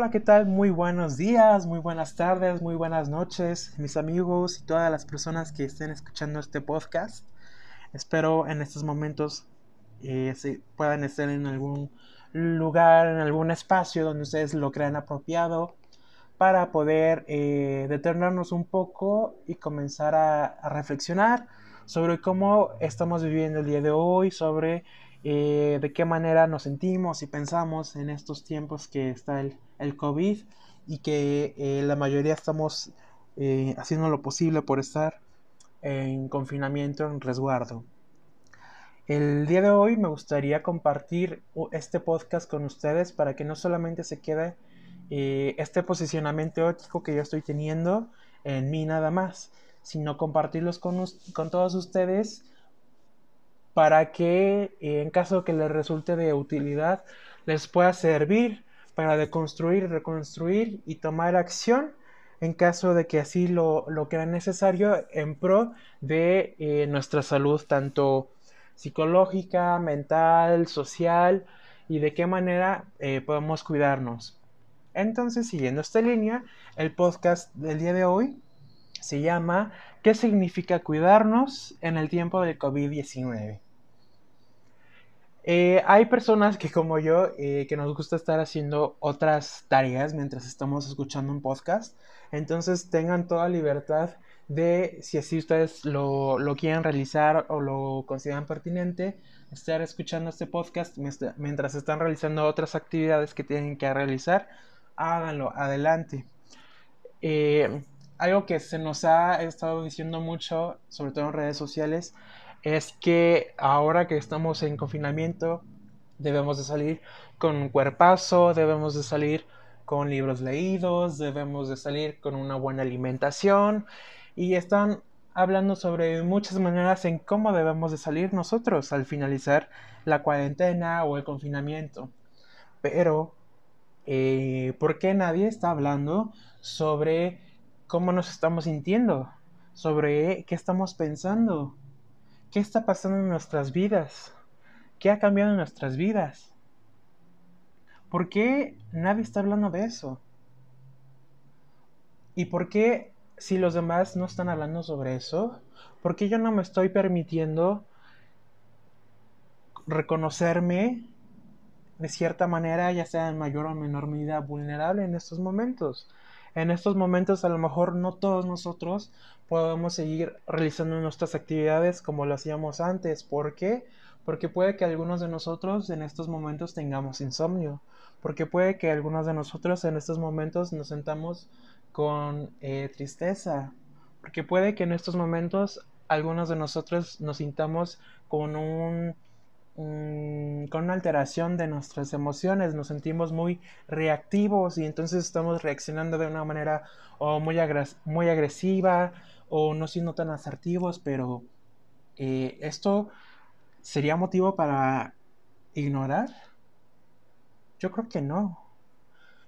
Hola, ¿qué tal? Muy buenos días, muy buenas tardes, muy buenas noches, mis amigos y todas las personas que estén escuchando este podcast. Espero en estos momentos eh, puedan estar en algún lugar, en algún espacio donde ustedes lo crean apropiado para poder eh, detenernos un poco y comenzar a reflexionar sobre cómo estamos viviendo el día de hoy, sobre eh, de qué manera nos sentimos y pensamos en estos tiempos que está el, el COVID y que eh, la mayoría estamos eh, haciendo lo posible por estar en confinamiento, en resguardo. El día de hoy me gustaría compartir este podcast con ustedes para que no solamente se quede este posicionamiento ético que yo estoy teniendo en mí nada más, sino compartirlos con, con todos ustedes para que en caso que les resulte de utilidad les pueda servir para deconstruir, reconstruir y tomar acción en caso de que así lo, lo crean necesario en pro de eh, nuestra salud tanto psicológica, mental, social y de qué manera eh, podemos cuidarnos. Entonces, siguiendo esta línea, el podcast del día de hoy se llama ¿Qué significa cuidarnos en el tiempo del COVID-19? Eh, hay personas que como yo, eh, que nos gusta estar haciendo otras tareas mientras estamos escuchando un podcast. Entonces tengan toda libertad de, si así ustedes lo, lo quieren realizar o lo consideran pertinente, estar escuchando este podcast mientras están realizando otras actividades que tienen que realizar. Háganlo, adelante. Eh, algo que se nos ha estado diciendo mucho, sobre todo en redes sociales, es que ahora que estamos en confinamiento debemos de salir con un cuerpazo, debemos de salir con libros leídos, debemos de salir con una buena alimentación y están hablando sobre muchas maneras en cómo debemos de salir nosotros al finalizar la cuarentena o el confinamiento. Pero, eh, ¿por qué nadie está hablando sobre cómo nos estamos sintiendo? Sobre qué estamos pensando, ¿Qué está pasando en nuestras vidas? ¿Qué ha cambiado en nuestras vidas? ¿Por qué nadie está hablando de eso? ¿Y por qué si los demás no están hablando sobre eso? ¿Por qué yo no me estoy permitiendo reconocerme de cierta manera, ya sea en mayor o menor medida, vulnerable en estos momentos? En estos momentos a lo mejor no todos nosotros podemos seguir realizando nuestras actividades como lo hacíamos antes. ¿Por qué? Porque puede que algunos de nosotros en estos momentos tengamos insomnio. Porque puede que algunos de nosotros en estos momentos nos sentamos con eh, tristeza. Porque puede que en estos momentos algunos de nosotros nos sintamos con un Mm, con una alteración de nuestras emociones, nos sentimos muy reactivos y entonces estamos reaccionando de una manera o muy, muy agresiva o no siendo tan asertivos, pero eh, esto sería motivo para ignorar. Yo creo que no.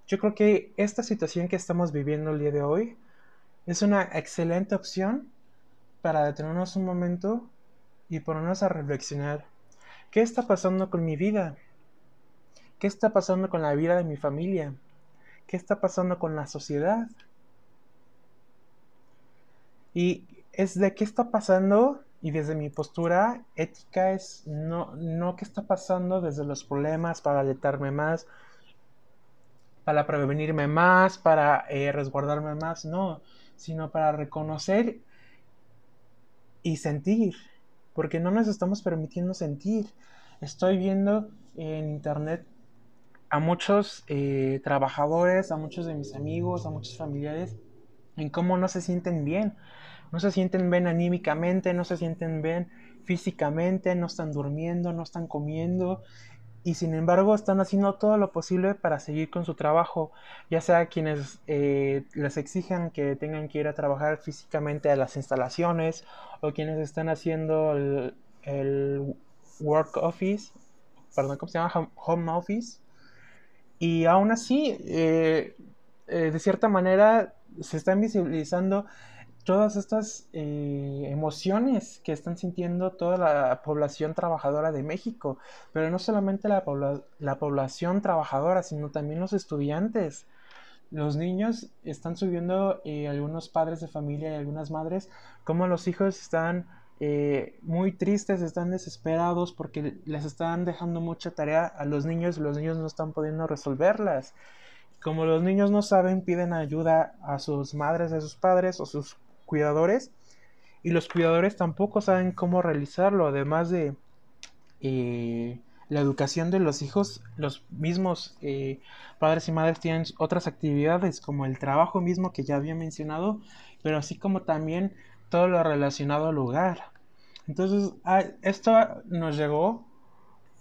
Yo creo que esta situación que estamos viviendo el día de hoy es una excelente opción para detenernos un momento y ponernos a reflexionar ¿Qué está pasando con mi vida? ¿Qué está pasando con la vida de mi familia? ¿Qué está pasando con la sociedad? Y es de qué está pasando y desde mi postura ética es no, no qué está pasando desde los problemas para alertarme más, para prevenirme más, para eh, resguardarme más, no, sino para reconocer y sentir porque no nos estamos permitiendo sentir. Estoy viendo en internet a muchos eh, trabajadores, a muchos de mis amigos, a muchos familiares, en cómo no se sienten bien. No se sienten bien anímicamente, no se sienten bien físicamente, no están durmiendo, no están comiendo y sin embargo están haciendo todo lo posible para seguir con su trabajo, ya sea quienes eh, les exijan que tengan que ir a trabajar físicamente a las instalaciones o quienes están haciendo el, work office, perdón, ¿cómo se llama? Home office. Y aún así, eh, eh, de cierta manera, se están visibilizando todas estas eh, emociones que están sintiendo toda la población trabajadora de México, pero no solamente la, la población trabajadora, sino también los estudiantes. los niños están subiendo, eh, algunos padres de familia y algunas madres, como los hijos están eh, muy tristes, están desesperados porque les están dejando mucha tarea a los niños los niños no están pudiendo resolverlas. Como los niños no saben, piden ayuda a sus madres, a sus padres o sus cuidadores y los cuidadores tampoco saben cómo realizarlo, además de... Eh, la educación de los hijos, los mismos eh, padres y madres tienen otras actividades como el trabajo mismo que ya había mencionado, pero así como también todo lo relacionado al hogar. Entonces, ah, esto nos llegó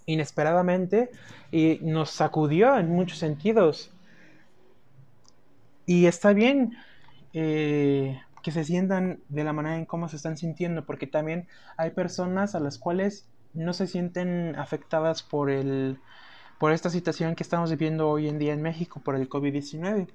inesperadamente y nos sacudió en muchos sentidos. Y está bien eh, que se sientan de la manera en cómo se están sintiendo, porque también hay personas a las cuales no se sienten afectadas por el por esta situación que estamos viviendo hoy en día en México por el COVID-19,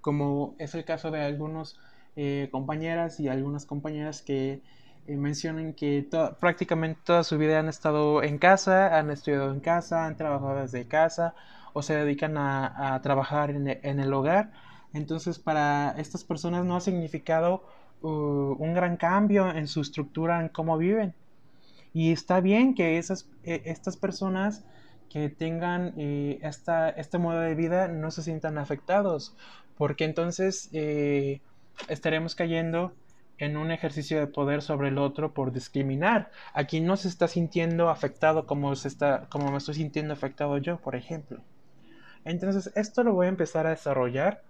como es el caso de algunos eh, compañeras y algunas compañeras que eh, mencionan que prácticamente toda su vida han estado en casa, han estudiado en casa, han trabajado desde casa o se dedican a, trabajar en, el hogar. Entonces para estas personas no ha significado uh, un gran cambio en su estructura, en cómo viven. Y está bien que esas, e, estas personas que tengan eh, esta, este modo de vida no se sientan afectados, porque entonces eh, estaremos cayendo en un ejercicio de poder sobre el otro por discriminar. Aquí no se está sintiendo afectado como, se está, como me estoy sintiendo afectado yo, por ejemplo. Entonces, esto lo voy a empezar a desarrollar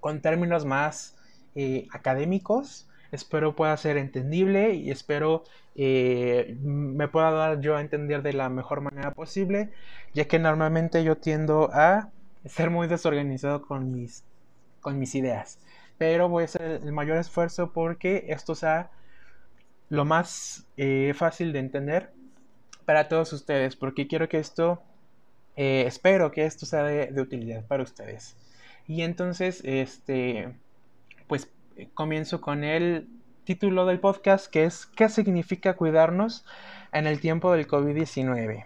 con términos más eh, académicos espero pueda ser entendible y espero eh, me pueda dar yo a entender de la mejor manera posible, ya que normalmente yo tiendo a ser muy desorganizado con mis, con mis ideas. Pero voy a hacer el mayor esfuerzo porque esto sea lo más eh, fácil de entender para todos ustedes, porque quiero que esto, espero que esto sea de utilidad para ustedes. Y entonces, este, pues comienzo con el título del podcast que es ¿Qué significa cuidarnos en el tiempo del COVID-19?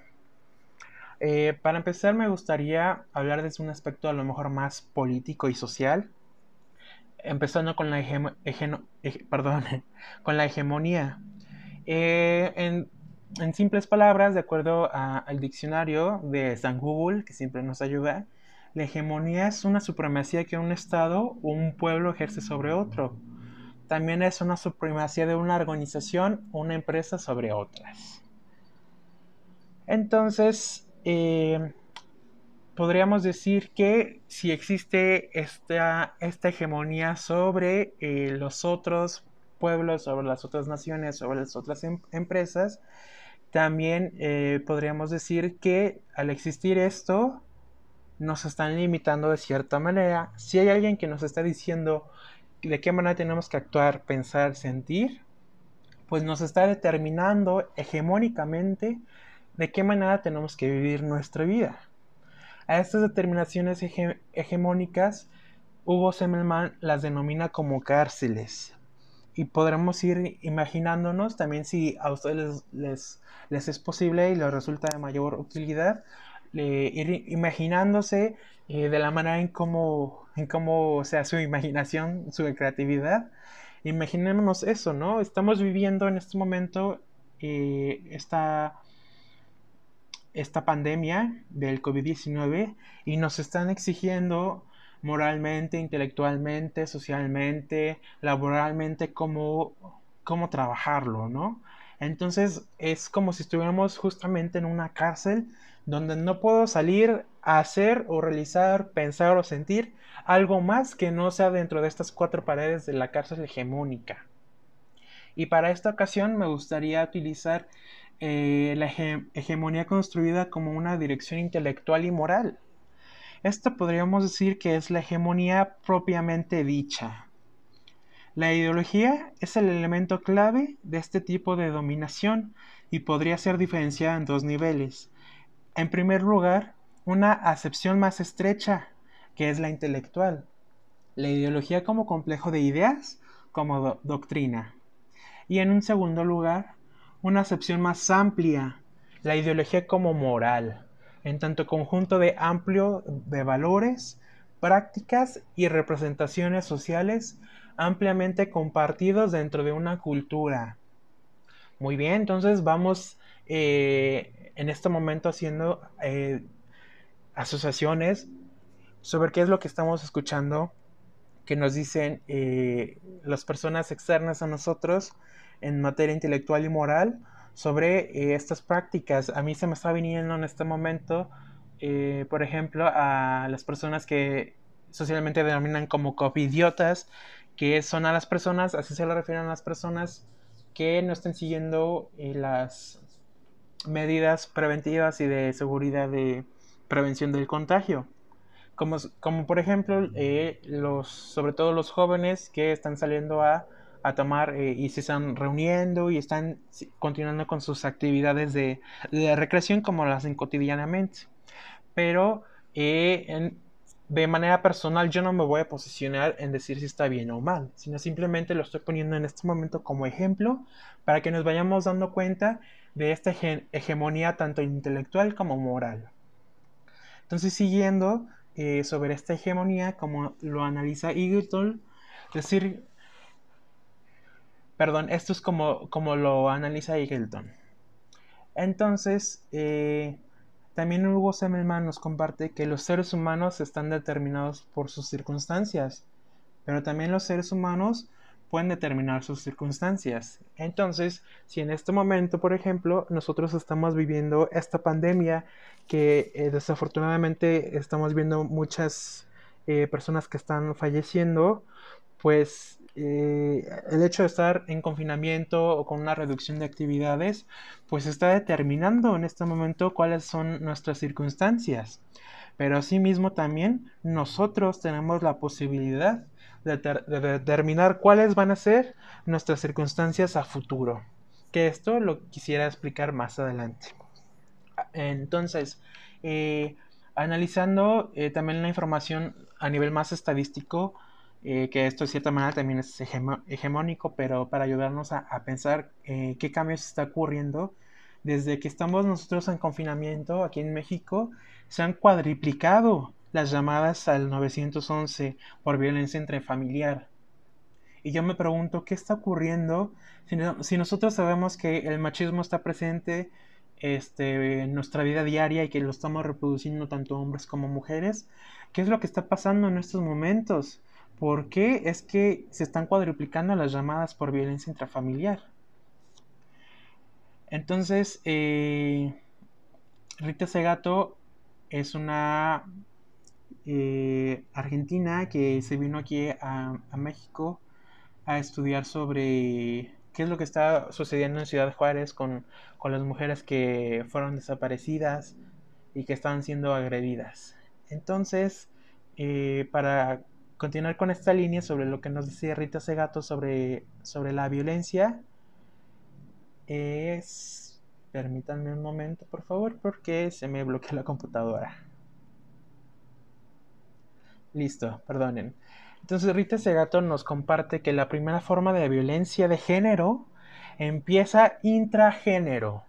Eh, para empezar me gustaría hablar desde un aspecto a lo mejor más político y social, empezando con la, hegemonía. Eh, en, en, simples palabras, de acuerdo al diccionario de San Google, que siempre nos ayuda, la hegemonía es una supremacía que un Estado o un pueblo ejerce sobre otro. También es una supremacía de una organización o una empresa sobre otras. Entonces, eh, podríamos decir que si existe esta, esta hegemonía sobre eh, los otros pueblos, sobre las otras naciones, sobre las otras em, empresas, también eh, podríamos decir que al existir esto, nos están limitando de cierta manera. Si hay alguien que nos está diciendo de qué manera tenemos que actuar, pensar, sentir, pues nos está determinando hegemónicamente de qué manera tenemos que vivir nuestra vida. A estas determinaciones hegemónicas, Hugo Semmelman las denomina como cárceles. Y podremos ir imaginándonos también si a ustedes les, les es posible y les resulta de mayor utilidad, ir imaginándose eh, de la manera en cómo, en cómo sea su imaginación, su creatividad. Imaginémonos eso, ¿no? Estamos viviendo en este momento eh, esta, esta pandemia del COVID-19 y nos están exigiendo moralmente, intelectualmente, socialmente, laboralmente, cómo, cómo trabajarlo, ¿no? Entonces es como si estuviéramos justamente en una cárcel donde no puedo salir a hacer o realizar, pensar o sentir algo más que no sea dentro de estas cuatro paredes de la cárcel hegemónica. Y para esta ocasión me gustaría utilizar eh, la hegemonía construida como una dirección intelectual y moral. Esta podríamos decir que es la hegemonía propiamente dicha. La ideología es el elemento clave de este tipo de dominación y podría ser diferenciada en dos niveles. En primer lugar, una acepción más estrecha, que es la intelectual. La ideología como complejo de ideas, como doctrina. Y en un segundo lugar, una acepción más amplia, la ideología como moral, en tanto conjunto de amplio de valores prácticas y representaciones sociales ampliamente compartidos dentro de una cultura. Muy bien, entonces vamos eh, en este momento haciendo eh, asociaciones sobre qué es lo que estamos escuchando que nos dicen eh, las personas externas a nosotros en materia intelectual y moral sobre estas prácticas. A mí se me está viniendo en este momento, por ejemplo, a las personas que socialmente denominan como covidiotas, que son a las personas, así se lo refieren a las personas que no estén siguiendo eh, las medidas preventivas y de seguridad de prevención del contagio. Como, como por ejemplo, eh, los, sobre todo los jóvenes que están saliendo a, a tomar eh, y se están reuniendo y están continuando con sus actividades de, de recreación como las hacen cotidianamente. Pero en, de manera personal yo no me voy a posicionar en decir si está bien o mal, sino simplemente lo estoy poniendo en este momento como ejemplo para que nos vayamos dando cuenta de esta hegemonía tanto intelectual como moral. Entonces, siguiendo eh, sobre esta hegemonía, como lo analiza Eagleton, decir, perdón, esto es como, como lo analiza Eagleton. Entonces, eh, también Hugo Semmelman nos comparte que los seres humanos están determinados por sus circunstancias, pero también los seres humanos pueden determinar sus circunstancias. Entonces, si en este momento, por ejemplo, nosotros estamos viviendo esta pandemia que eh, desafortunadamente estamos viendo muchas eh, personas que están falleciendo, pues eh, el hecho de estar en confinamiento o con una reducción de actividades, pues está determinando en este momento cuáles son nuestras circunstancias. Pero asimismo también nosotros tenemos la posibilidad de, determinar cuáles van a ser nuestras circunstancias a futuro. Que esto lo quisiera explicar más adelante. Entonces, eh, analizando eh, también la información a nivel más estadístico, eh, que esto de cierta manera también es hegemónico, pero para ayudarnos a, pensar eh, qué cambios está ocurriendo. Desde que estamos nosotros en confinamiento aquí en México, se han cuadriplicado las llamadas al 911 por violencia intrafamiliar. Y yo me pregunto, ¿qué está ocurriendo si, si nosotros sabemos que el machismo está presente este, en nuestra vida diaria y que lo estamos reproduciendo tanto hombres como mujeres? ¿Qué es lo que está pasando en estos momentos? ¿Por qué es que se están cuadruplicando las llamadas por violencia intrafamiliar? Entonces, eh, Rita Segato es una eh, argentina que se vino aquí a, México a estudiar sobre qué es lo que está sucediendo en Ciudad Juárez con, con las mujeres que fueron desaparecidas y que están siendo agredidas. Entonces, eh, para continuar con esta línea sobre lo que nos decía Rita Segato sobre, sobre la violencia, es... Permítanme un momento, por favor, porque se me bloquea la computadora. Listo, perdonen. Entonces Rita Segato nos comparte que la primera forma de violencia de género empieza intragénero.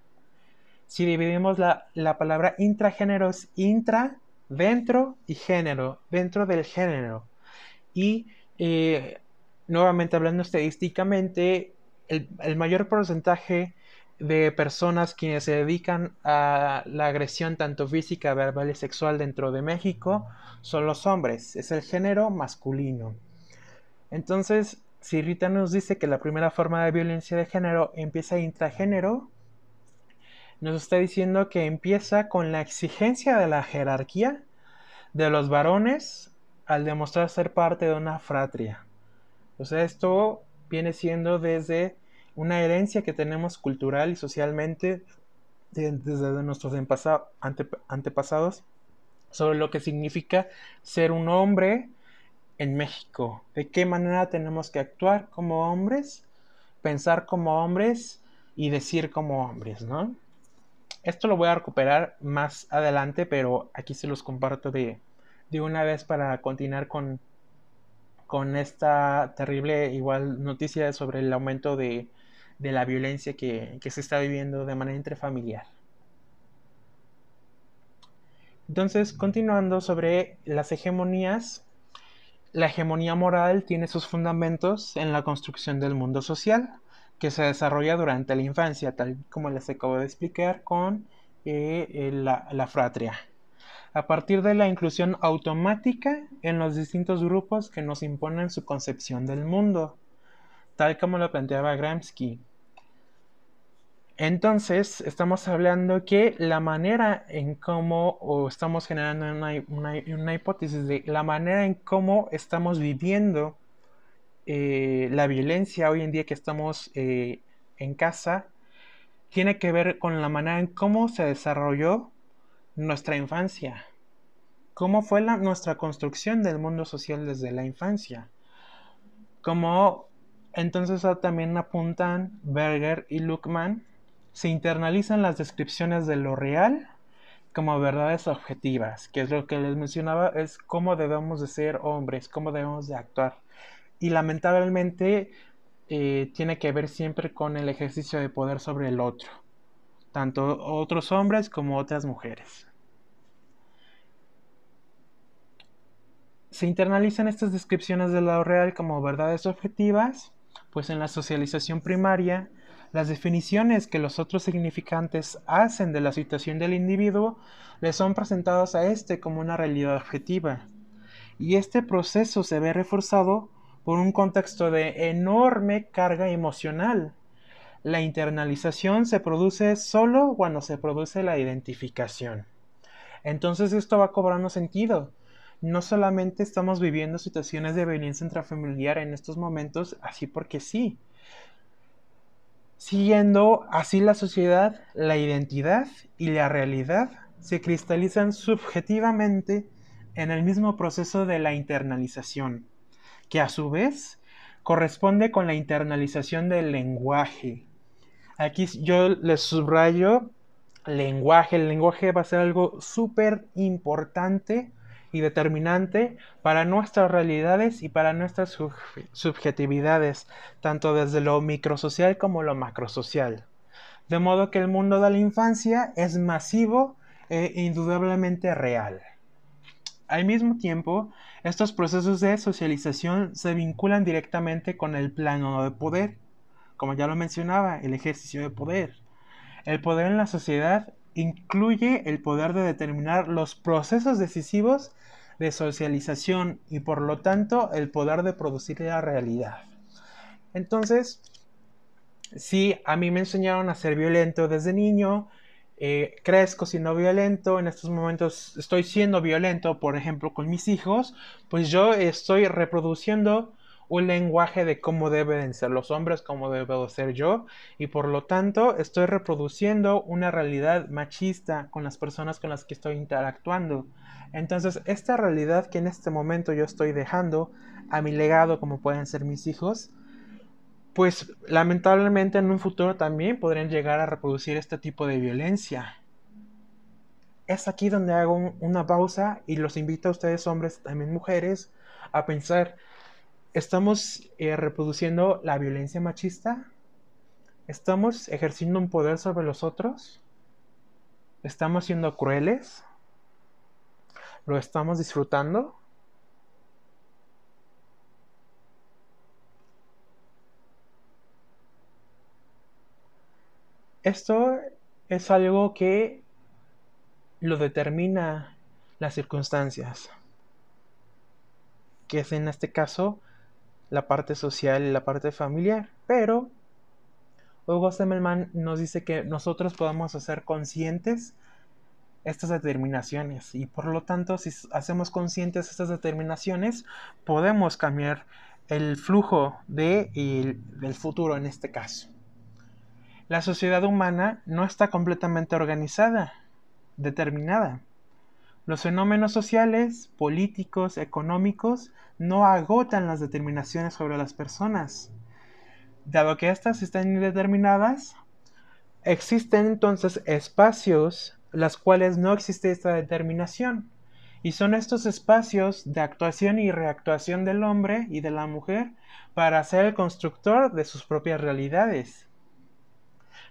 Si dividimos la, la palabra intragénero es intra, dentro y género, dentro del género. Y eh, nuevamente hablando estadísticamente, el, mayor porcentaje de personas quienes se dedican a la agresión tanto física, verbal y sexual dentro de México son los hombres, es el género masculino. Entonces, si Rita nos dice que la primera forma de violencia de género empieza intragénero, nos está diciendo que empieza con la exigencia de la jerarquía de los varones al demostrar ser parte de una fratria. O sea, esto viene siendo desde una herencia que tenemos cultural y socialmente desde nuestros antepasados sobre lo que significa ser un hombre en México. De qué manera tenemos que actuar como hombres, pensar como hombres y decir como hombres, ¿no? Esto lo voy a recuperar más adelante, pero aquí se los comparto de, de una vez para continuar con, con esta terrible igual noticia sobre el aumento de, la violencia que, se está viviendo de manera intrafamiliar. Entonces, continuando sobre las hegemonías, la hegemonía moral tiene sus fundamentos en la construcción del mundo social, que se desarrolla durante la infancia, tal como les acabo de explicar con eh, la, la fratria, a partir de la inclusión automática en los distintos grupos que nos imponen su concepción del mundo, tal como lo planteaba Gramsci. Entonces, estamos hablando que la manera en cómo, o estamos generando una, hipótesis de la manera en cómo estamos viviendo eh, la violencia hoy en día que estamos eh, en casa, tiene que ver con la manera en cómo se desarrolló nuestra infancia. ¿Cómo fue nuestra construcción del mundo social desde la infancia? Como entonces también apuntan Berger y Luckman se internalizan las descripciones de lo real como verdades objetivas, que es lo que les mencionaba, es cómo debemos de ser hombres, cómo debemos de actuar. Y lamentablemente eh, tiene que ver siempre con el ejercicio de poder sobre el otro, tanto otros hombres como otras mujeres. Se internalizan estas descripciones de lo real como verdades objetivas, pues en la socialización primaria las definiciones que los otros significantes hacen de la situación del individuo le son presentados a éste como una realidad objetiva. Y este proceso se ve reforzado por un contexto de enorme carga emocional. La internalización se produce solo cuando se produce la identificación. Entonces esto va cobrando sentido. No solamente estamos viviendo situaciones de violencia intrafamiliar en estos momentos así porque sí, Siguiendo así la sociedad, la identidad y la realidad se cristalizan subjetivamente en el mismo proceso de la internalización, que a su vez corresponde con la internalización del lenguaje. Aquí yo les subrayo lenguaje. El lenguaje va a ser algo súper importante y determinante para nuestras realidades y para nuestras subjetividades, tanto desde lo microsocial como lo macrosocial. De modo que el mundo de la infancia es masivo e indudablemente real. Al mismo tiempo, estos procesos de socialización se vinculan directamente con el plano de poder, como ya lo mencionaba, el ejercicio de poder. El poder en la sociedad incluye el poder de determinar los procesos decisivos de socialización y por lo tanto el poder de producir la realidad. Entonces, si a mí me enseñaron a ser violento desde niño, eh, crezco siendo violento, en estos momentos estoy siendo violento, por ejemplo, con mis hijos, pues yo estoy reproduciendo un lenguaje de cómo deben ser los hombres, cómo debo ser yo, y por lo tanto estoy reproduciendo una realidad machista con las personas con las que estoy interactuando. Entonces, esta realidad que en este momento yo estoy dejando a mi legado, como pueden ser mis hijos, pues lamentablemente en un futuro también podrían llegar a reproducir este tipo de violencia. Es aquí donde hago una pausa y los invito a ustedes hombres, también mujeres, a pensar, ¿estamos eh, reproduciendo la violencia machista? ¿Estamos ejerciendo un poder sobre los otros? ¿Estamos siendo crueles? ¿Lo estamos disfrutando? Esto es algo que lo determina las circunstancias, que es en este caso la parte social y la parte familiar, pero Hugo Semmelman nos dice que nosotros podemos hacer conscientes estas determinaciones y por lo tanto si hacemos conscientes estas determinaciones podemos cambiar el flujo de, del futuro en este caso. La sociedad humana no está completamente organizada, determinada. Los fenómenos sociales, políticos, económicos no agotan las determinaciones sobre las personas. Dado que éstas están indeterminadas, existen entonces espacios las cuales no existe esta determinación. Y son estos espacios de actuación y reactuación del hombre y de la mujer para ser el constructor de sus propias realidades.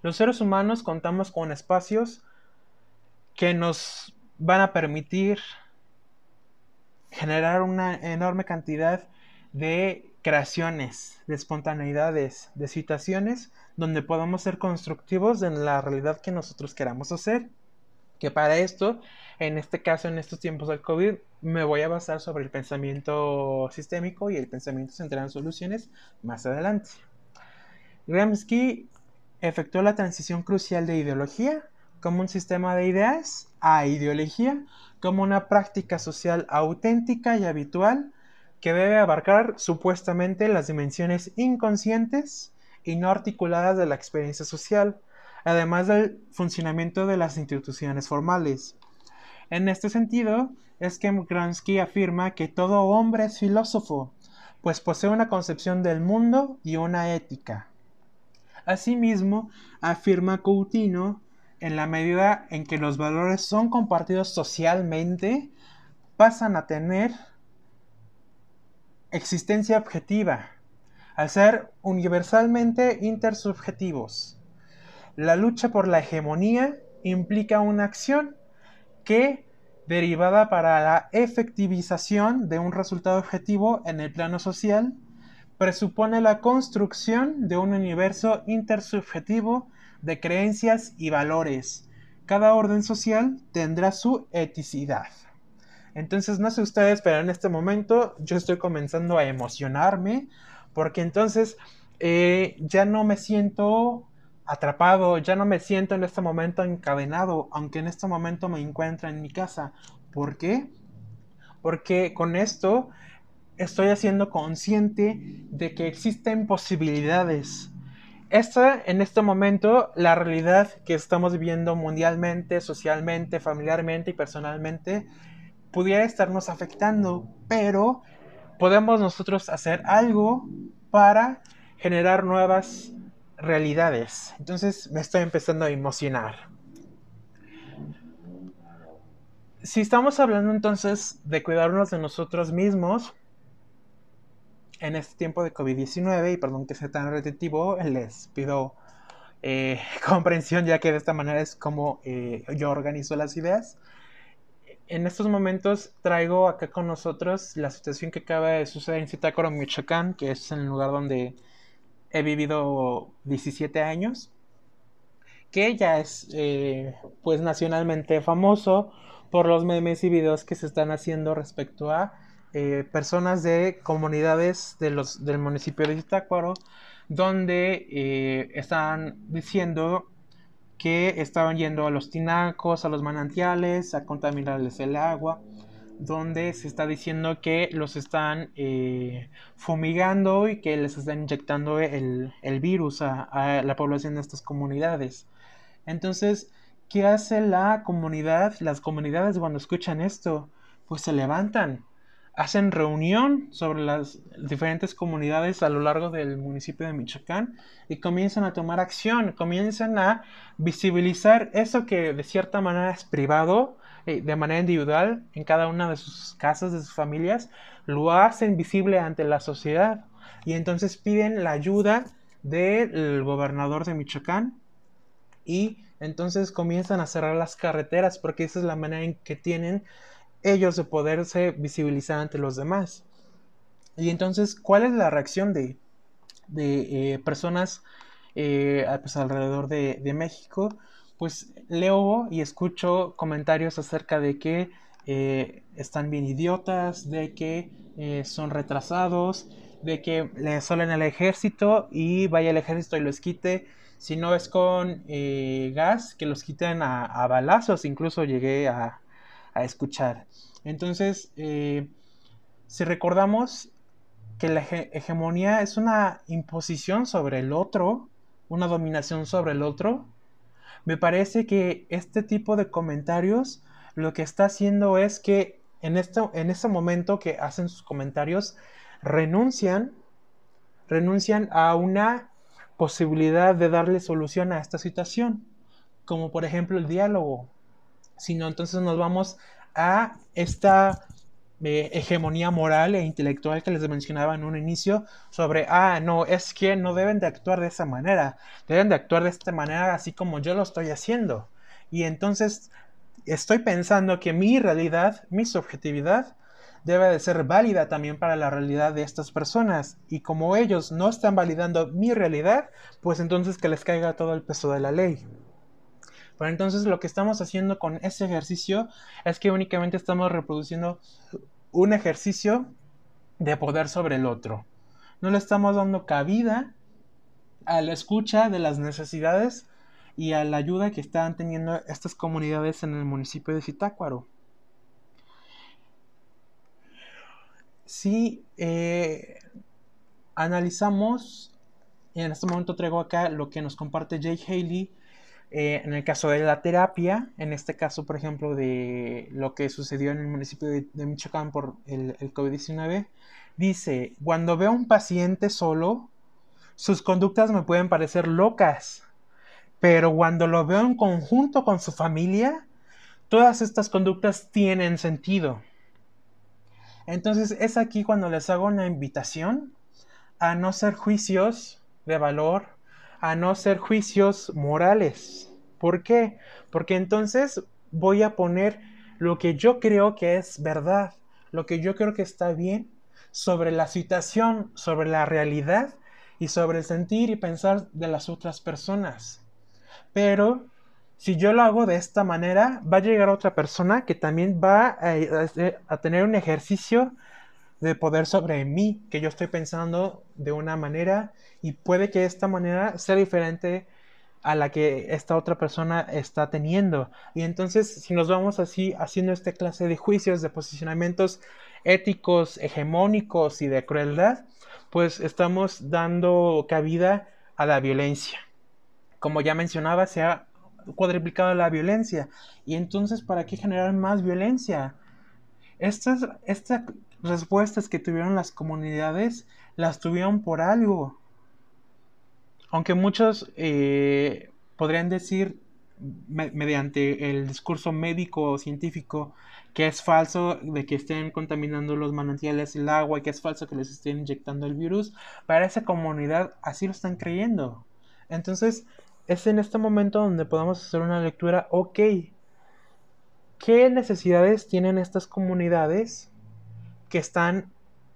Los seres humanos contamos con espacios que nos van a permitir generar una enorme cantidad de creaciones, de espontaneidades, de situaciones donde podamos ser constructivos en la realidad que nosotros queramos hacer. Que para esto, en este caso, en estos tiempos del COVID, me voy a basar sobre el pensamiento sistémico y el pensamiento centrado en soluciones más adelante. Gramsci efectuó la transición crucial de ideología como un sistema de ideas a ideología como una práctica social auténtica y habitual que debe abarcar supuestamente las dimensiones inconscientes y no articuladas de la experiencia social, además del funcionamiento de las instituciones formales. En este sentido, es que Gramsci afirma que todo hombre es filósofo, pues posee una concepción del mundo y una ética. Asimismo, afirma Coutinho, en la medida en que los valores son compartidos socialmente, pasan a tener existencia objetiva, al ser universalmente intersubjetivos. La lucha por la hegemonía implica una acción que, derivada para la efectivización de un resultado objetivo en el plano social, presupone la construcción de un universo intersubjetivo de creencias y valores. Cada orden social tendrá su eticidad. Entonces, no sé ustedes, pero en este momento yo estoy comenzando a emocionarme porque entonces eh, ya no me siento atrapado, ya no me siento en este momento encadenado, aunque en este momento me encuentro en mi casa. ¿Por qué? Porque con esto estoy haciendo consciente de que existen posibilidades. Esta, en este momento, la realidad que estamos viviendo mundialmente, socialmente, familiarmente y personalmente, pudiera estarnos afectando, pero podemos nosotros hacer algo para generar nuevas realidades. Entonces me estoy empezando a emocionar. Si estamos hablando entonces de cuidarnos de nosotros mismos en este tiempo de COVID-19, y perdón que sea tan repetitivo, les pido eh, comprensión ya que de esta manera es como eh, yo organizo las ideas. En estos momentos traigo acá con nosotros la situación que acaba de suceder en Zitácuaro, Michoacán, que es el lugar donde he vivido 17 años, que ya es eh, pues nacionalmente famoso por los memes y videos que se están haciendo respecto a eh, personas de comunidades de los, del municipio de Zitácuaro, donde eh, están diciendo que estaban yendo a los tinacos, a los manantiales, a contaminarles el agua donde se está diciendo que los están eh, fumigando y que les están inyectando el, virus a, la población de estas comunidades. Entonces, ¿qué hace la comunidad? Las comunidades cuando escuchan esto, pues se levantan, hacen reunión sobre las diferentes comunidades a lo largo del municipio de Michoacán y comienzan a tomar acción, comienzan a visibilizar eso que de cierta manera es privado, eh, de manera individual en cada una de sus casas, de sus familias, lo hacen visible ante la sociedad y entonces piden la ayuda del gobernador de Michoacán y entonces comienzan a cerrar las carreteras porque esa es la manera en que tienen ellos de poderse visibilizar ante los demás. Y entonces, ¿cuál es la reacción de, de eh, personas eh, pues, alrededor de, de México? pues leo y escucho comentarios acerca de que eh, están bien idiotas, de que son retrasados, de que le solen al ejército y vaya el ejército y los quite. Si no es con gas, que los quiten a, balazos, incluso llegué a, a escuchar. Entonces, si recordamos que la hegemonía es una imposición sobre el otro, una dominación sobre el otro, me parece que este tipo de comentarios lo que está haciendo es que en, esto, en este momento que hacen sus comentarios renuncian, renuncian a una posibilidad de darle solución a esta situación, como por ejemplo el diálogo. Sino entonces nos vamos a esta hegemonía moral e intelectual que les mencionaba en un inicio sobre, ah, no, es que no deben de actuar de esa manera, deben de actuar de esta manera así como yo lo estoy haciendo. Y entonces estoy pensando que mi realidad, mi subjetividad, debe de ser válida también para la realidad de estas personas. Y como ellos no están validando mi realidad, pues entonces que les caiga todo el peso de la ley. Pero entonces lo que estamos haciendo con ese ejercicio es que únicamente estamos reproduciendo un ejercicio de poder sobre el otro. No le estamos dando cabida a la escucha de las necesidades y a la ayuda que están teniendo estas comunidades en el municipio de Zitácuaro. Si eh, analizamos, y en este momento traigo acá lo que nos comparte Jay Haley eh, en el caso de la terapia, en este caso, por ejemplo, de lo que sucedió en el municipio de, Michoacán por el, el COVID-19, dice, cuando veo a un paciente solo, sus conductas me pueden parecer locas, pero cuando lo veo en conjunto con su familia, todas estas conductas tienen sentido. Entonces es aquí cuando les hago una invitación a no ser juicios de valor, a no ser juicios morales. ¿Por qué? Porque entonces voy a poner lo que yo creo que es verdad, lo que yo creo que está bien sobre la situación, sobre la realidad y sobre el sentir y pensar de las otras personas. Pero si yo lo hago de esta manera, va a llegar otra persona que también va a, tener un ejercicio de poder sobre mí, que yo estoy pensando de una manera y puede que esta manera sea diferente a la que esta otra persona está teniendo. Y entonces, si nos vamos así haciendo esta clase de juicios, de posicionamientos éticos, hegemónicos y de crueldad, pues estamos dando cabida a la violencia. Como ya mencionaba, se ha cuadriplicado la violencia. Y entonces, ¿para qué generar más violencia? Estas, estas respuestas que tuvieron las comunidades las tuvieron por algo. Aunque muchos eh, podrían decir mediante el discurso médico o científico que es falso de que estén contaminando los manantiales, el agua, y que es falso que les estén inyectando el virus, para esa comunidad así lo están creyendo. Entonces, es en este momento donde podemos hacer una lectura, ok, ¿qué necesidades tienen estas comunidades que están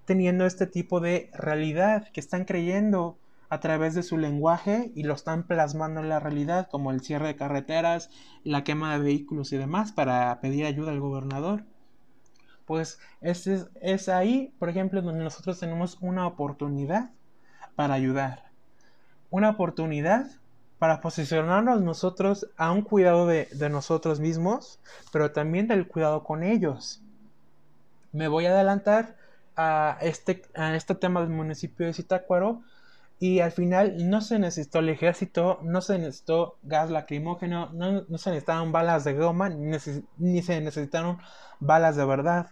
teniendo este tipo de realidad, que están creyendo a través de su lenguaje y lo están plasmando en la realidad, como el cierre de carreteras, la quema de vehículos y demás, para pedir ayuda al gobernador. Pues es, es ahí, por ejemplo, donde nosotros tenemos una oportunidad para ayudar. Una oportunidad para posicionarnos nosotros a un cuidado de, nosotros mismos, pero también del cuidado con ellos. Me voy a adelantar a este, a este tema del municipio de Zitácuaro y al final no se necesitó el ejército, no se necesitó gas lacrimógeno, no, se necesitaron balas de goma, ni, se necesitaron balas de verdad.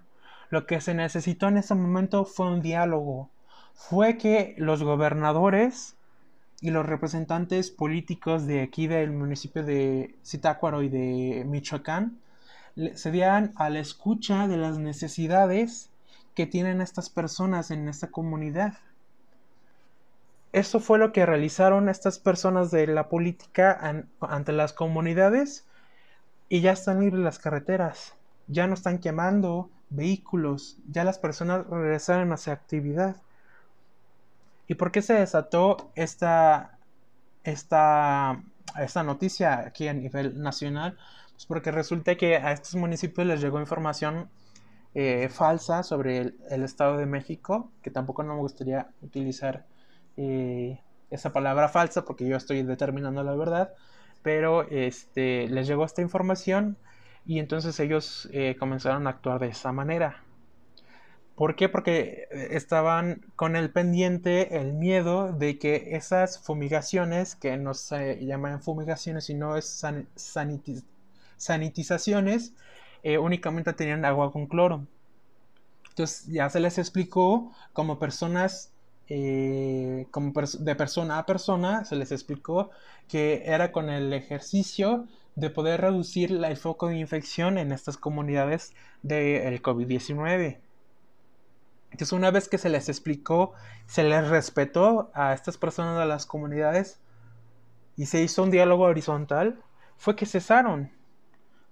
Lo que se necesitó en ese momento fue un diálogo. Fue que los gobernadores y los representantes políticos de aquí del municipio de Zitácuaro y de Michoacán se dieran a la escucha de las necesidades que tienen estas personas en esta comunidad. Eso fue lo que realizaron estas personas de la política ante las comunidades y ya están libres las carreteras, ya no están quemando vehículos, ya las personas regresaron a su actividad. ¿Y por qué se desató esta, esta, esta noticia aquí a nivel nacional? Pues porque resulta que a estos municipios les llegó información eh, falsa sobre el, Estado de México, que tampoco no me gustaría utilizar eh, esa palabra falsa porque yo estoy determinando la verdad, pero este, les llegó esta información y entonces ellos eh, comenzaron a actuar de esa manera. ¿Por qué? Porque estaban con el pendiente, el miedo de que esas fumigaciones, que no se llaman fumigaciones, sino es sanitizaciones, eh, únicamente tenían agua con cloro. Entonces ya se les explicó como personas, eh, como de persona a persona, se les explicó que era con el ejercicio de poder reducir el foco de infección en estas comunidades del COVID-19. Entonces una vez que se les explicó, se les respetó a estas personas de las comunidades y se hizo un diálogo horizontal, fue que cesaron.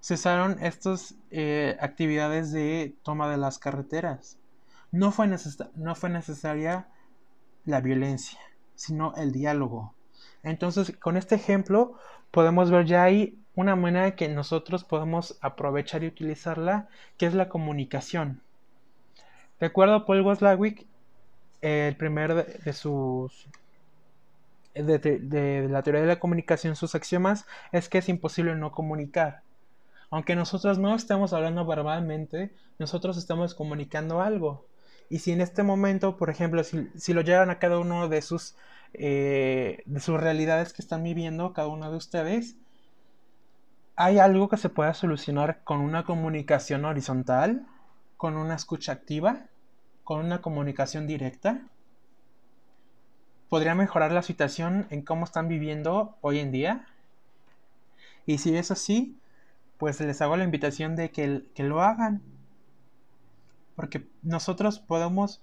Cesaron estas eh, actividades de toma de las carreteras. No fue, no fue necesaria la violencia, sino el diálogo. Entonces, con este ejemplo, podemos ver ya ahí una manera que nosotros podemos aprovechar y utilizarla, que es la comunicación. De acuerdo a Paul Waslawick, el primer de, sus de, la teoría de la comunicación, sus axiomas, es que es imposible no comunicar. Aunque nosotros no estemos hablando verbalmente, nosotros estamos comunicando algo. Y si en este momento, por ejemplo, si, lo llevan a cada uno de sus, eh, de sus realidades que están viviendo, cada uno de ustedes, hay algo que se pueda solucionar con una comunicación horizontal, con una escucha activa, con una comunicación directa. ¿Podría mejorar la situación en cómo están viviendo hoy en día? Y si es así, pues les hago la invitación de que, que lo hagan. Porque nosotros podemos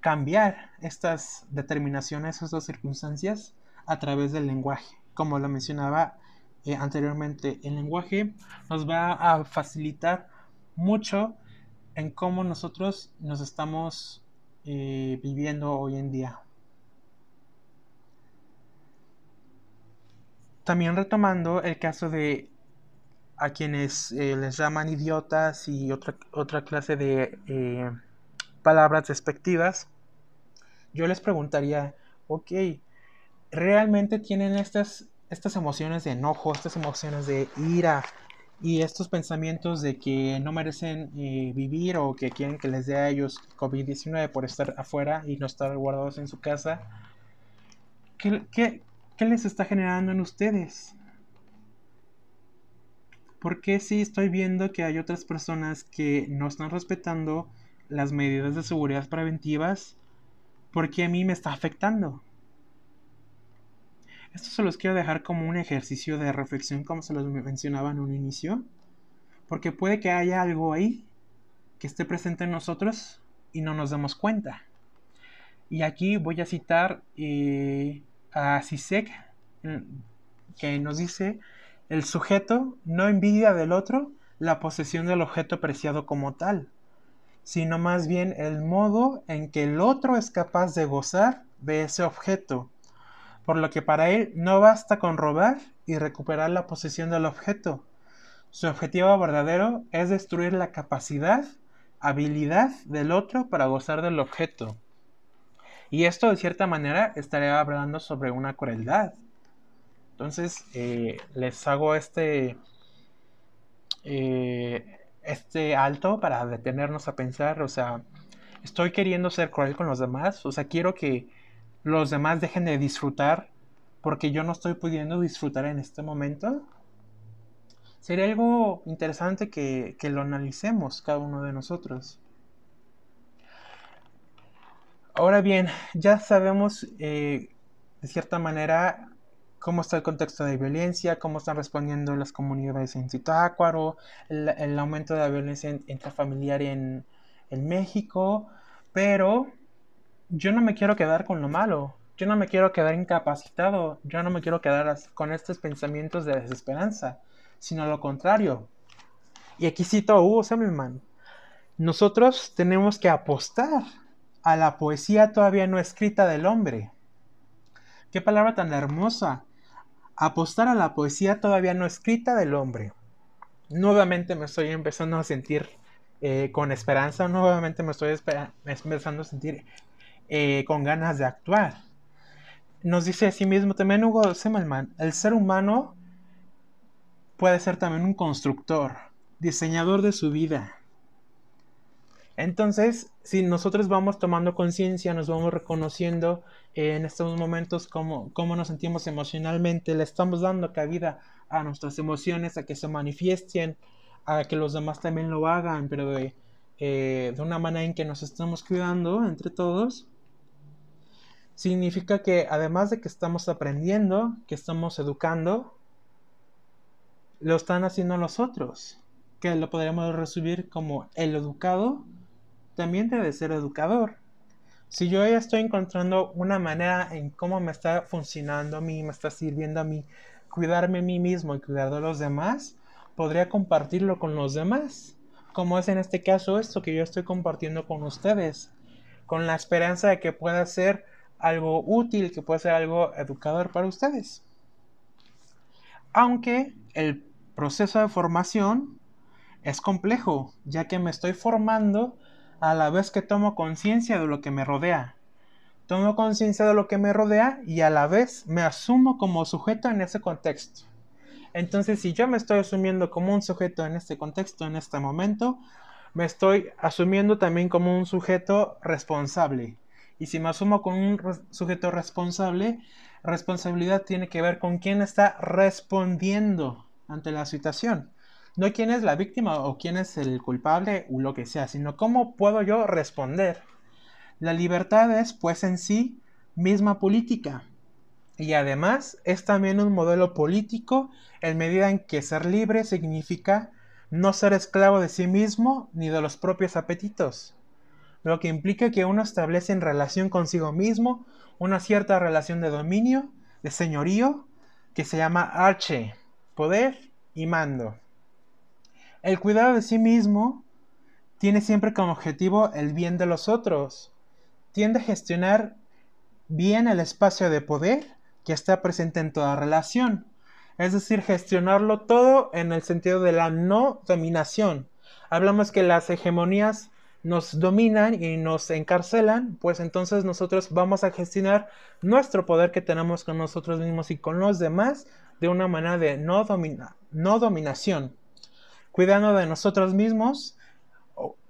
cambiar estas determinaciones, estas circunstancias a través del lenguaje. Como lo mencionaba eh, anteriormente, el lenguaje nos va a facilitar mucho en cómo nosotros nos estamos eh, viviendo hoy en día. También retomando el caso de a quienes eh, les llaman idiotas y otra, otra clase de eh, palabras despectivas, yo les preguntaría, ok, ¿realmente tienen estas, estas emociones de enojo, estas emociones de ira y estos pensamientos de que no merecen eh, vivir o que quieren que les dé a ellos COVID-19 por estar afuera y no estar guardados en su casa? ¿Qué, qué les está generando en ustedes? Porque si estoy viendo que hay otras personas que no están respetando las medidas de seguridad preventivas? Porque a mí me está afectando. Esto se los quiero dejar como un ejercicio de reflexión, como se los mencionaba en un inicio. Porque puede que haya algo ahí que esté presente en nosotros y no nos damos cuenta. Y aquí voy a citar eh, a Sisek, que nos dice el sujeto no envidia del otro la posesión del objeto preciado como tal, sino más bien el modo en que el otro es capaz de gozar de ese objeto, por lo que para él no basta con robar y recuperar la posesión del objeto. Su objetivo verdadero es destruir la capacidad, habilidad del otro para gozar del objeto. Y esto de cierta manera estaría hablando sobre una crueldad, entonces, eh, les hago este, eh, este alto para detenernos a pensar, o sea, estoy queriendo ser cruel con los demás, o sea, quiero que los demás dejen de disfrutar porque yo no estoy pudiendo disfrutar en este momento. Sería algo interesante que, lo analicemos cada uno de nosotros. Ahora bien, ya sabemos eh, de cierta manera cómo está el contexto de violencia, cómo están respondiendo las comunidades en Zitácuaro, el, aumento de la violencia intrafamiliar en, en México, pero yo no me quiero quedar con lo malo, yo no me quiero quedar incapacitado, yo no me quiero quedar con estos pensamientos de desesperanza, sino lo contrario. Y aquí cito a Hugo Semmelman. Nosotros tenemos que apostar a la poesía todavía no escrita del hombre. Qué palabra tan hermosa apostar a la poesía todavía no escrita del hombre. Nuevamente me estoy empezando a sentir eh, con esperanza, nuevamente me estoy empezando a sentir eh, con ganas de actuar. Nos dice sí mismo también Hugo Semmelman, el ser humano puede ser también un constructor, diseñador de su vida. Entonces, si nosotros vamos tomando conciencia, nos vamos reconociendo en estos momentos cómo, nos sentimos emocionalmente, le estamos dando cabida a nuestras emociones, a que se manifiesten, a que los demás también lo hagan, pero de, eh, de una manera en que nos estamos cuidando entre todos, significa que además de que estamos aprendiendo, que estamos educando, lo están haciendo los otros, que lo podríamos resumir como el educado también debe ser educador. Si yo ya estoy encontrando una manera en cómo me está funcionando a mí, me está sirviendo a mí cuidarme a mí mismo y cuidar de los demás, podría compartirlo con los demás, como es en este caso esto que yo estoy compartiendo con ustedes, con la esperanza de que pueda ser algo útil, que pueda ser algo educador para ustedes. Aunque el proceso de formación es complejo, ya que me estoy formando a la vez que tomo conciencia de lo que me rodea. Tomo conciencia de lo que me rodea y a la vez me asumo como sujeto en ese contexto. Entonces, si yo me estoy asumiendo como un sujeto en este contexto, en este momento, me estoy asumiendo también como un sujeto responsable. Y si me asumo como un sujeto responsable, responsabilidad tiene que ver con quién está respondiendo ante la situación. No quién es la víctima o quién es el culpable o lo que sea, sino cómo puedo yo responder. La libertad es, pues en sí, misma política. Y además es también un modelo político en medida en que ser libre significa no ser esclavo de sí mismo ni de los propios apetitos, lo que implica que uno establece en relación consigo mismo una cierta relación de dominio, de señorío, que se llama arche, poder y mando. El cuidado de sí mismo tiene siempre como objetivo el bien de los otros, tiende a gestionar bien el espacio de poder que está presente en toda relación. Es decir, gestionarlo todo en el sentido de la no dominación. Hablamos que las hegemonías nos dominan y nos encarcelan, pues entonces nosotros vamos a gestionar nuestro poder que tenemos con nosotros mismos y con los demás de una manera de no, no dominación, cuidando de nosotros mismos,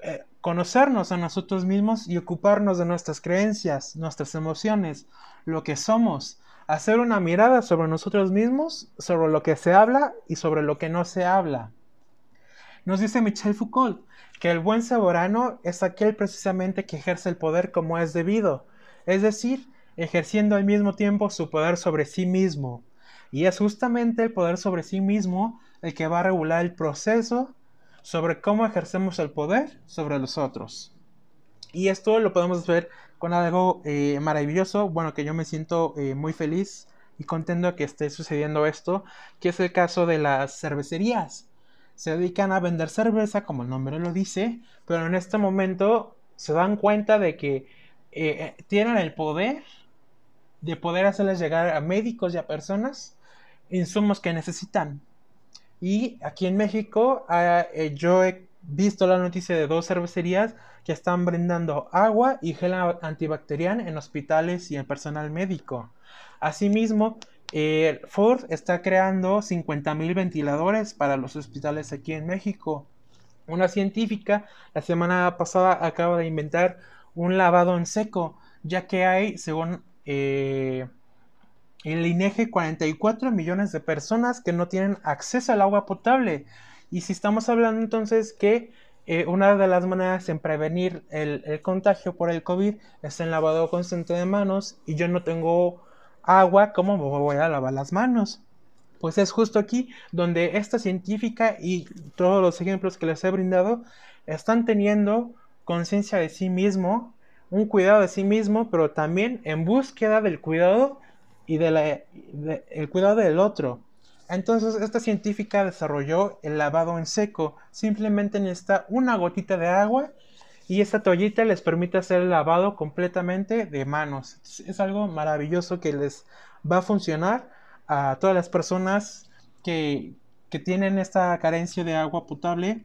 eh, conocernos a nosotros mismos y ocuparnos de nuestras creencias, nuestras emociones, lo que somos, hacer una mirada sobre nosotros mismos, sobre lo que se habla y sobre lo que no se habla. Nos dice Michel Foucault que el buen soberano es aquel precisamente que ejerce el poder como es debido, es decir, ejerciendo al mismo tiempo su poder sobre sí mismo. Y es justamente el poder sobre sí mismo el que va a regular el proceso sobre cómo ejercemos el poder sobre los otros. Y esto lo podemos ver con algo eh, maravilloso, bueno, que yo me siento eh, muy feliz y contento que esté sucediendo esto, que es el caso de las cervecerías. Se dedican a vender cerveza, como el nombre lo dice, pero en este momento se dan cuenta de que eh, tienen el poder de poder hacerles llegar a médicos y a personas insumos que necesitan. Y aquí en México ah, yo he visto la noticia de dos cervecerías que están brindando agua y gel antibacterial en hospitales y en personal médico. Asimismo, eh, Ford está creando 50.000 ventiladores para los hospitales aquí en México. Una científica la semana pasada acaba de inventar un lavado en seco, ya que hay, según eh, el INEGE, 44 millones de personas que no tienen acceso al agua potable. Y si estamos hablando entonces que eh, una de las maneras en prevenir el, contagio por el COVID es el lavado constante de manos y yo no tengo agua, ¿cómo me voy a lavar las manos? Pues es justo aquí donde esta científica y todos los ejemplos que les he brindado están teniendo conciencia de sí mismo, un cuidado de sí mismo, pero también en búsqueda del cuidado y de el cuidado del otro. Entonces esta científica desarrolló el lavado en seco. Simplemente necesita una gotita de agua y esta toallita les permite hacer el lavado completamente de manos. Es algo maravilloso que les va a funcionar a todas las personas que, tienen esta carencia de agua potable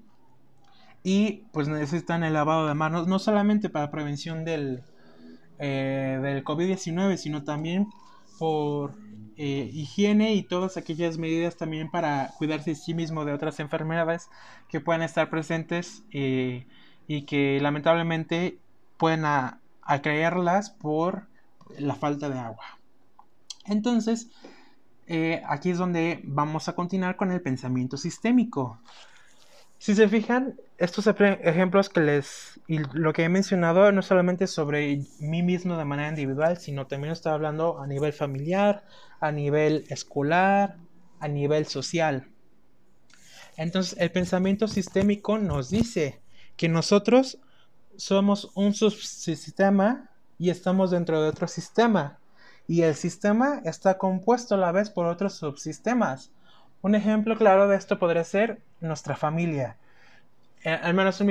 y pues necesitan el lavado de manos no solamente para prevención del, eh, del COVID-19 sino también por eh, higiene y todas aquellas medidas también para cuidarse de sí mismo de otras enfermedades que puedan estar presentes eh, y que lamentablemente pueden acreerlas por la falta de agua. Entonces, eh, aquí es donde vamos a continuar con el pensamiento sistémico. Si se fijan, estos ejemplos que les y lo que he mencionado no solamente sobre mí mismo de manera individual, sino también estoy hablando a nivel familiar, a nivel escolar, a nivel social. Entonces, el pensamiento sistémico nos dice que nosotros somos un subsistema y estamos dentro de otro sistema. y el sistema está compuesto a la vez por otros subsistemas. Un ejemplo claro de esto podría ser nuestra familia. Eh, al menos en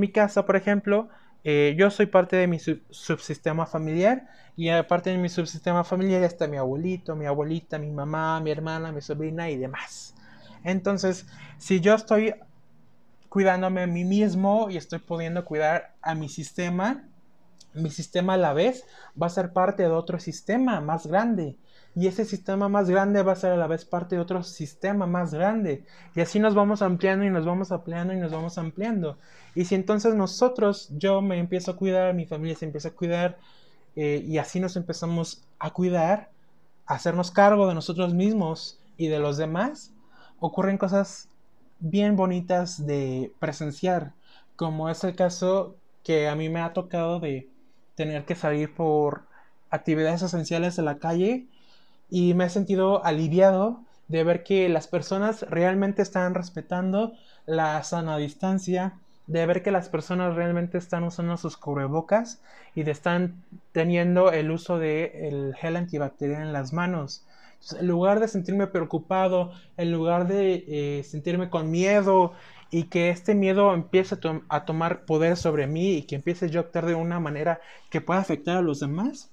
mi, casa, por ejemplo, eh, yo soy parte de mi subsistema familiar y aparte de mi subsistema familiar está mi abuelito, mi abuelita, mi mamá, mi hermana, mi sobrina y demás. Entonces, si yo estoy cuidándome a mí mismo y estoy pudiendo cuidar a mi sistema, mi sistema a la vez va a ser parte de otro sistema más grande. Y ese sistema más grande va a ser a la vez parte de otro sistema más grande. Y así nos vamos ampliando y nos vamos ampliando y nos vamos ampliando. Y si entonces nosotros, yo me empiezo a cuidar, mi familia se empieza a cuidar, eh, y así nos empezamos a cuidar, a hacernos cargo de nosotros mismos y de los demás, ocurren cosas bien bonitas de presenciar, como es el caso que a mí me ha tocado de tener que salir por actividades esenciales de la calle y me he sentido aliviado de ver que las personas realmente están respetando la sana distancia, de ver que las personas realmente están usando sus cubrebocas y de están teniendo el uso del el gel antibacterial en las manos. en lugar de sentirme preocupado, en lugar de eh, sentirme con miedo y que este miedo empiece a, tomar poder sobre mí y que empiece yo a actuar de una manera que pueda afectar a los demás,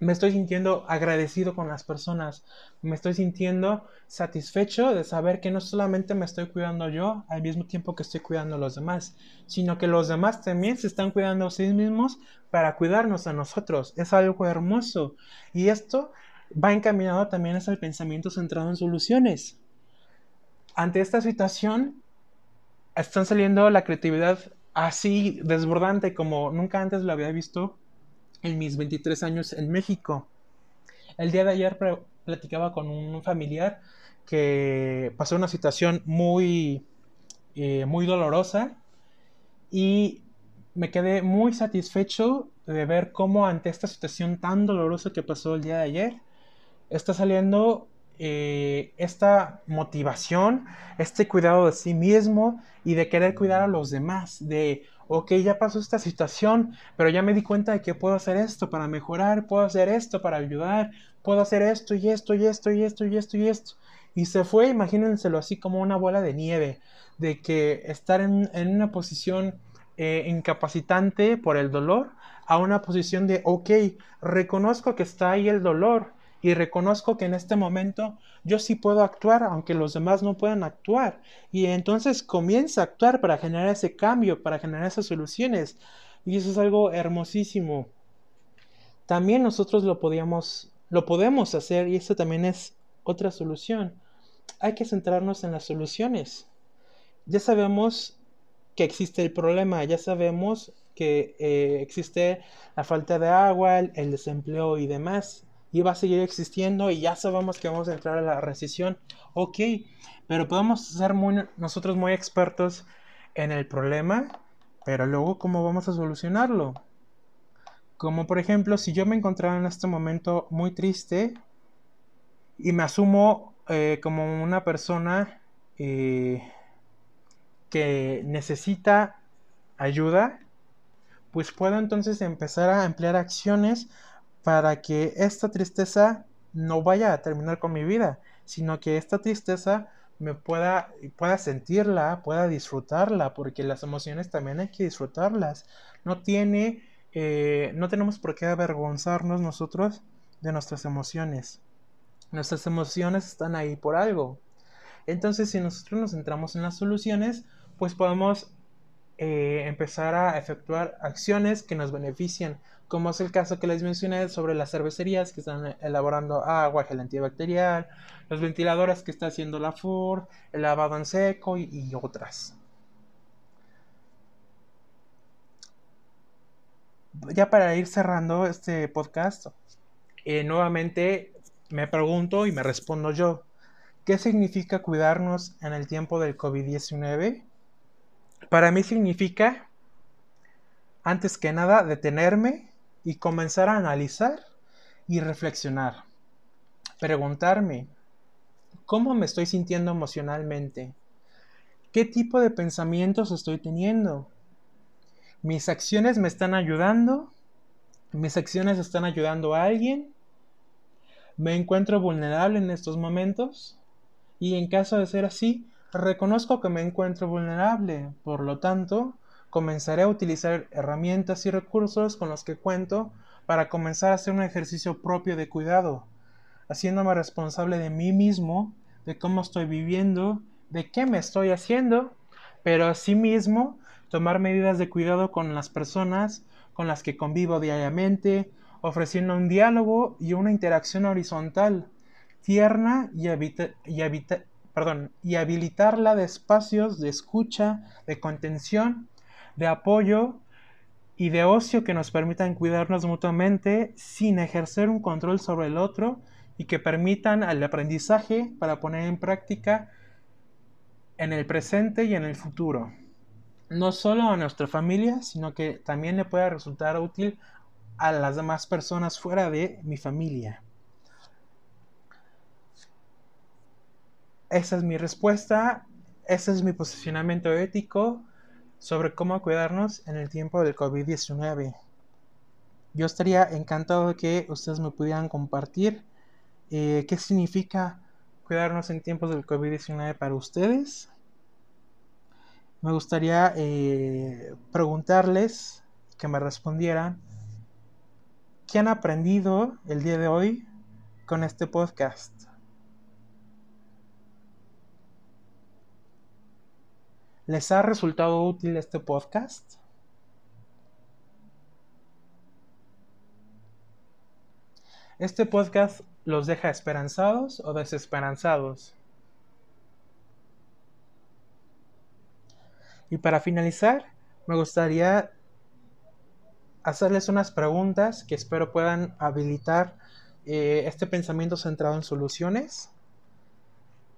me estoy sintiendo agradecido con las personas, me estoy sintiendo satisfecho de saber que no solamente me estoy cuidando yo al mismo tiempo que estoy cuidando a los demás, sino que los demás también se están cuidando a sí mismos para cuidarnos a nosotros. Es algo hermoso. Y esto va encaminado también hacia el pensamiento centrado en soluciones. Ante esta situación, están saliendo la creatividad así desbordante como nunca antes lo había visto en mis 23 años en México. El día de ayer platicaba con un familiar que pasó una situación muy, eh, muy dolorosa y me quedé muy satisfecho de ver cómo ante esta situación tan dolorosa que pasó el día de ayer, está saliendo eh, esta motivación, este cuidado de sí mismo y de querer cuidar a los demás, de, ok, ya pasó esta situación, pero ya me di cuenta de que puedo hacer esto para mejorar, puedo hacer esto para ayudar, puedo hacer esto y esto y esto y esto y esto y esto. Y se fue, imagínenselo así como una bola de nieve, de que estar en, una posición eh, incapacitante por el dolor a una posición de, ok, reconozco que está ahí el dolor, y reconozco que en este momento yo sí puedo actuar aunque los demás no puedan actuar y entonces comienza a actuar para generar ese cambio, para generar esas soluciones y eso es algo hermosísimo. También nosotros lo podíamos lo podemos hacer y eso también es otra solución. Hay que centrarnos en las soluciones. Ya sabemos que existe el problema, ya sabemos que eh, existe la falta de agua, el desempleo y demás y va a seguir existiendo y ya sabemos que vamos a entrar a la recesión. Ok, pero podemos ser muy, nosotros muy expertos en el problema, pero luego cómo vamos a solucionarlo. Como por ejemplo, si yo me encontrara en este momento muy triste y me asumo eh, como una persona eh, que necesita ayuda, pues puedo entonces empezar a emplear acciones para que esta tristeza no vaya a terminar con mi vida, sino que esta tristeza me pueda, pueda sentirla, pueda disfrutarla, porque las emociones también hay que disfrutarlas. No tiene, eh, no tenemos por qué avergonzarnos nosotros de nuestras emociones. Nuestras emociones están ahí por algo. Entonces, si nosotros nos centramos en las soluciones, pues podemos eh, empezar a efectuar acciones que nos beneficien como es el caso que les mencioné sobre las cervecerías que están elaborando agua, gel antibacterial, los ventiladores que está haciendo la Ford, el lavado en seco y, otras. Ya para ir cerrando este podcast, eh, nuevamente me pregunto y me respondo yo, ¿qué significa cuidarnos en el tiempo del COVID-19? Para mí significa, antes que nada, detenerme y comenzar a analizar y reflexionar. Preguntarme, ¿cómo me estoy sintiendo emocionalmente? ¿Qué tipo de pensamientos estoy teniendo? ¿Mis acciones me están ayudando? ¿Mis acciones están ayudando a alguien? Me encuentro vulnerable en estos momentos y en caso de ser así, reconozco que me encuentro vulnerable. Por lo tanto, comenzaré a utilizar herramientas y recursos con los que cuento para comenzar a hacer un ejercicio propio de cuidado, haciéndome responsable de mí mismo, de cómo estoy viviendo, de qué me estoy haciendo, pero asimismo tomar medidas de cuidado con las personas con las que convivo diariamente, ofreciendo un diálogo y una interacción horizontal, tierna y, y habilitarla de espacios de escucha, de contención, de apoyo y de ocio que nos permitan cuidarnos mutuamente sin ejercer un control sobre el otro y que permitan el aprendizaje para poner en práctica en el presente y en el futuro. No solo a nuestra familia, sino que también le pueda resultar útil a las demás personas fuera de mi familia. Esa es mi respuesta, ese es mi posicionamiento ético sobre cómo cuidarnos en el tiempo del COVID-19. Yo estaría encantado de que ustedes me pudieran compartir eh, qué significa cuidarnos en tiempos del COVID-19 para ustedes. Me gustaría eh, preguntarles, que me respondieran, ¿qué han aprendido el día de hoy con este podcast? ¿Les ha resultado útil este podcast? ¿Este podcast los deja esperanzados o desesperanzados? Y para finalizar, me gustaría hacerles unas preguntas que espero puedan habilitar eh, este pensamiento centrado en soluciones.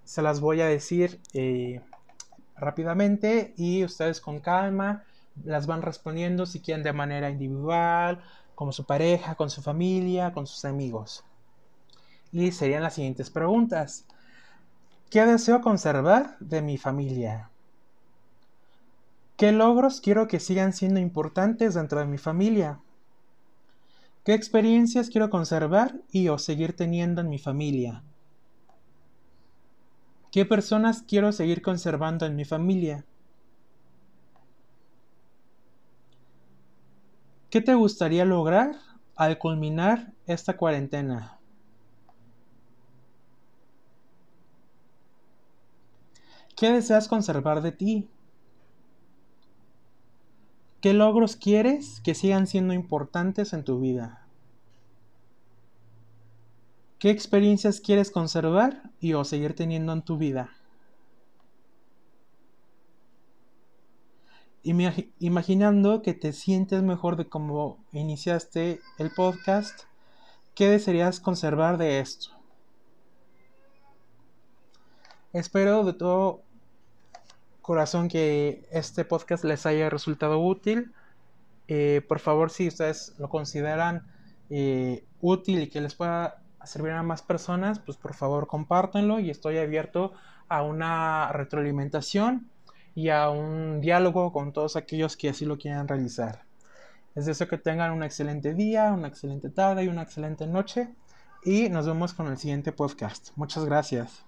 Se las voy a decir eh, rápidamente y ustedes con calma las van respondiendo si quieren de manera individual, con su pareja, con su familia, con sus amigos. Y serían las siguientes preguntas. ¿Qué deseo conservar de mi familia? ¿Qué logros quiero que sigan siendo importantes dentro de mi familia? ¿Qué experiencias quiero conservar y o seguir teniendo en mi familia? ¿Qué personas quiero seguir conservando en mi familia? ¿Qué te gustaría lograr al culminar esta cuarentena? ¿Qué deseas conservar de ti? ¿Qué logros quieres que sigan siendo importantes en tu vida? ¿Qué experiencias quieres conservar y o seguir teniendo en tu vida? Imaginando que te sientes mejor de cómo iniciaste el podcast, ¿qué desearías conservar de esto? Espero de todo corazón que este podcast les haya resultado útil. Eh, por favor, si ustedes lo consideran eh, útil y que les pueda servir a más personas, pues por favor compártanlo y estoy abierto a una retroalimentación y a un diálogo con todos aquellos que así lo quieran realizar. Les deseo que tengan un excelente día, una excelente tarde y una excelente noche y nos vemos con el siguiente podcast. Muchas gracias.